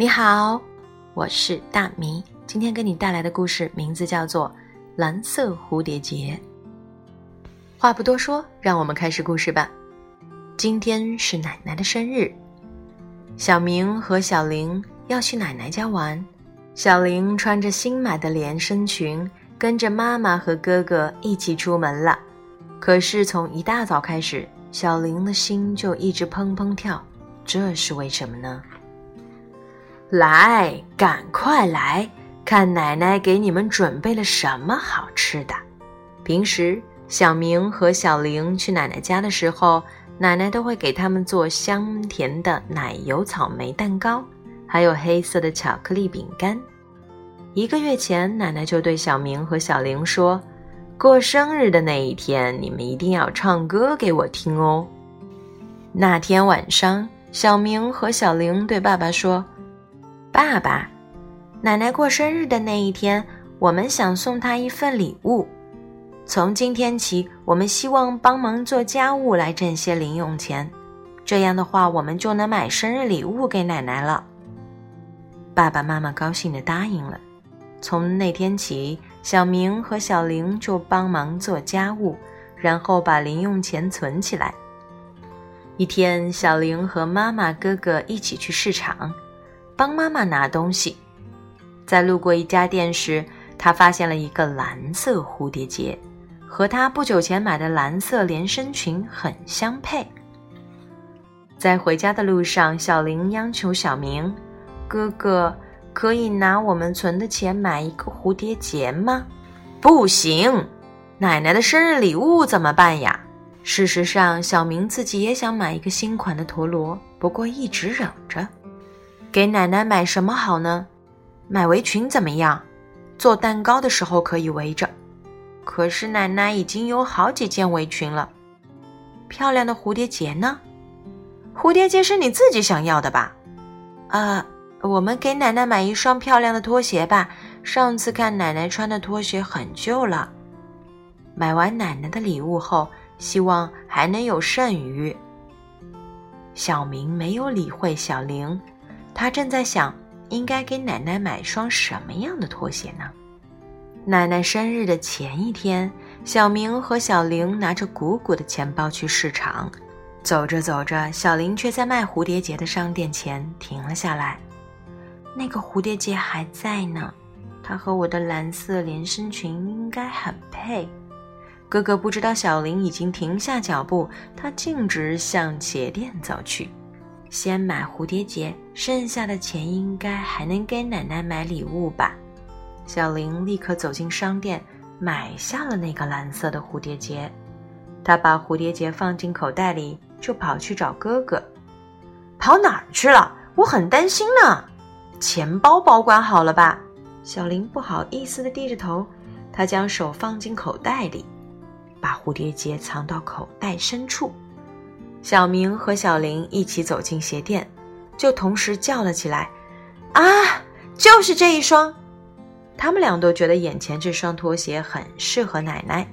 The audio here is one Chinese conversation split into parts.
你好，我是大米。今天给你带来的故事名字叫做《蓝色蝴蝶结》。话不多说，让我们开始故事吧。今天是奶奶的生日，小明和小玲要去奶奶家玩。小玲穿着新买的连身裙，跟着妈妈和哥哥一起出门了。可是从一大早开始，小玲的心就一直砰砰跳，这是为什么呢？来，赶快来看奶奶给你们准备了什么好吃的。平时小明和小玲去奶奶家的时候，奶奶都会给他们做香甜的奶油草莓蛋糕，还有黑色的巧克力饼干。一个月前，奶奶就对小明和小玲说。过生日的那一天，你们一定要唱歌给我听哦。那天晚上，小明和小玲对爸爸说：“爸爸，奶奶过生日的那一天，我们想送她一份礼物。从今天起，我们希望帮忙做家务来挣些零用钱，这样的话，我们就能买生日礼物给奶奶了。”爸爸妈妈高兴地答应了。从那天起，小明和小玲就帮忙做家务，然后把零用钱存起来。一天，小玲和妈妈、哥哥一起去市场，帮妈妈拿东西。在路过一家店时，他发现了一个蓝色蝴蝶结，和他不久前买的蓝色连身裙很相配。在回家的路上，小玲央求小明：“哥哥。”可以拿我们存的钱买一个蝴蝶结吗？不行，奶奶的生日礼物怎么办呀？事实上，小明自己也想买一个新款的陀螺，不过一直忍着。给奶奶买什么好呢？买围裙怎么样？做蛋糕的时候可以围着。可是奶奶已经有好几件围裙了。漂亮的蝴蝶结呢？蝴蝶结是你自己想要的吧？啊。我们给奶奶买一双漂亮的拖鞋吧。上次看奶奶穿的拖鞋很旧了。买完奶奶的礼物后，希望还能有剩余。小明没有理会小玲，他正在想应该给奶奶买双什么样的拖鞋呢？奶奶生日的前一天，小明和小玲拿着鼓鼓的钱包去市场。走着走着，小玲却在卖蝴蝶结的商店前停了下来。那个蝴蝶结还在呢，它和我的蓝色连身裙应该很配。哥哥不知道小玲已经停下脚步，他径直向鞋店走去，先买蝴蝶结，剩下的钱应该还能给奶奶买礼物吧。小林立刻走进商店，买下了那个蓝色的蝴蝶结。他把蝴蝶结放进口袋里，就跑去找哥哥。跑哪儿去了？我很担心呢。钱包保管好了吧？小林不好意思地低着头，他将手放进口袋里，把蝴蝶结藏到口袋深处。小明和小林一起走进鞋店，就同时叫了起来：“啊，就是这一双！”他们俩都觉得眼前这双拖鞋很适合奶奶。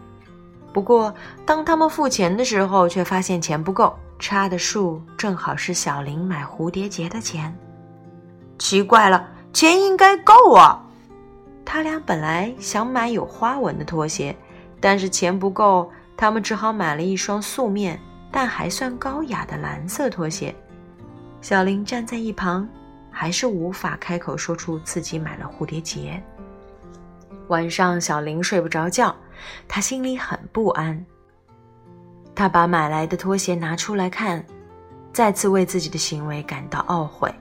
不过，当他们付钱的时候，却发现钱不够，差的数正好是小林买蝴蝶结的钱。奇怪了，钱应该够啊！他俩本来想买有花纹的拖鞋，但是钱不够，他们只好买了一双素面但还算高雅的蓝色拖鞋。小林站在一旁，还是无法开口说出自己买了蝴蝶结。晚上，小林睡不着觉，他心里很不安。他把买来的拖鞋拿出来看，再次为自己的行为感到懊悔。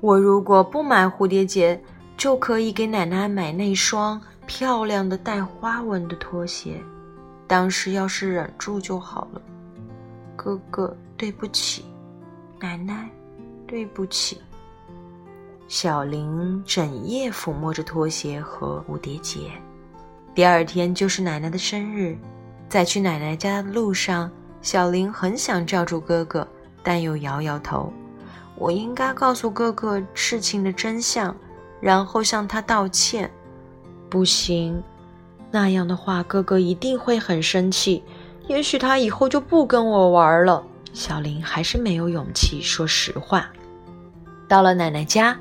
我如果不买蝴蝶结，就可以给奶奶买那双漂亮的带花纹的拖鞋。当时要是忍住就好了。哥哥，对不起；奶奶，对不起。小林整夜抚摸着拖鞋和蝴蝶结。第二天就是奶奶的生日，在去奶奶家的路上，小林很想叫住哥哥，但又摇摇头。我应该告诉哥哥事情的真相，然后向他道歉。不行，那样的话哥哥一定会很生气，也许他以后就不跟我玩了。小林还是没有勇气说实话。到了奶奶家，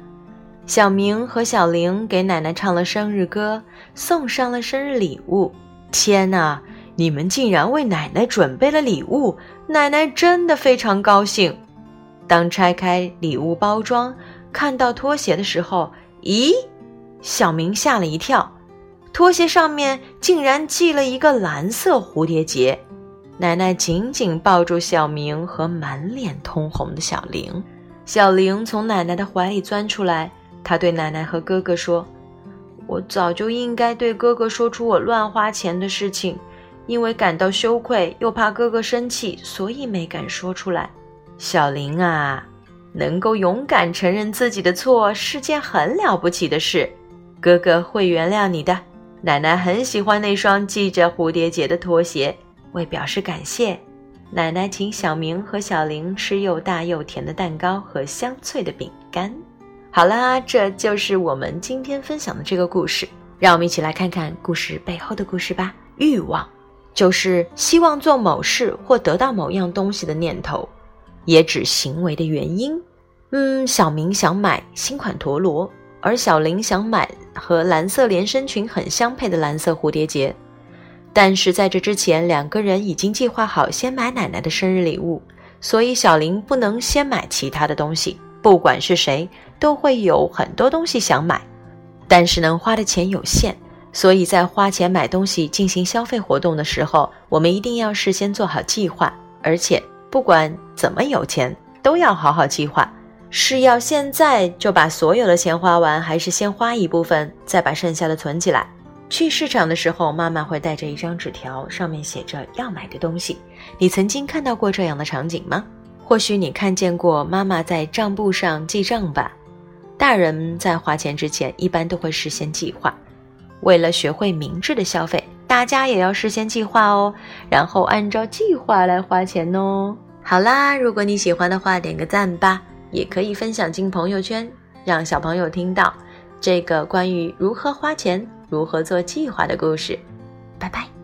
小明和小玲给奶奶唱了生日歌，送上了生日礼物。天哪！你们竟然为奶奶准备了礼物，奶奶真的非常高兴。当拆开礼物包装，看到拖鞋的时候，咦，小明吓了一跳，拖鞋上面竟然系了一个蓝色蝴蝶结。奶奶紧紧抱住小明和满脸通红的小玲，小玲从奶奶的怀里钻出来，她对奶奶和哥哥说：“我早就应该对哥哥说出我乱花钱的事情。”因为感到羞愧，又怕哥哥生气，所以没敢说出来。小玲啊，能够勇敢承认自己的错是件很了不起的事，哥哥会原谅你的。奶奶很喜欢那双系着蝴蝶结的拖鞋，为表示感谢，奶奶请小明和小林吃又大又甜的蛋糕和香脆的饼干。好啦，这就是我们今天分享的这个故事，让我们一起来看看故事背后的故事吧。欲望。就是希望做某事或得到某样东西的念头，也指行为的原因。嗯，小明想买新款陀螺，而小林想买和蓝色连身裙很相配的蓝色蝴蝶结。但是在这之前，两个人已经计划好先买奶奶的生日礼物，所以小林不能先买其他的东西。不管是谁，都会有很多东西想买，但是能花的钱有限。所以在花钱买东西、进行消费活动的时候，我们一定要事先做好计划。而且，不管怎么有钱，都要好好计划。是要现在就把所有的钱花完，还是先花一部分，再把剩下的存起来？去市场的时候，妈妈会带着一张纸条，上面写着要买的东西。你曾经看到过这样的场景吗？或许你看见过妈妈在账簿上记账吧。大人在花钱之前，一般都会事先计划。为了学会明智的消费，大家也要事先计划哦，然后按照计划来花钱哦。好啦，如果你喜欢的话，点个赞吧，也可以分享进朋友圈，让小朋友听到这个关于如何花钱、如何做计划的故事。拜拜。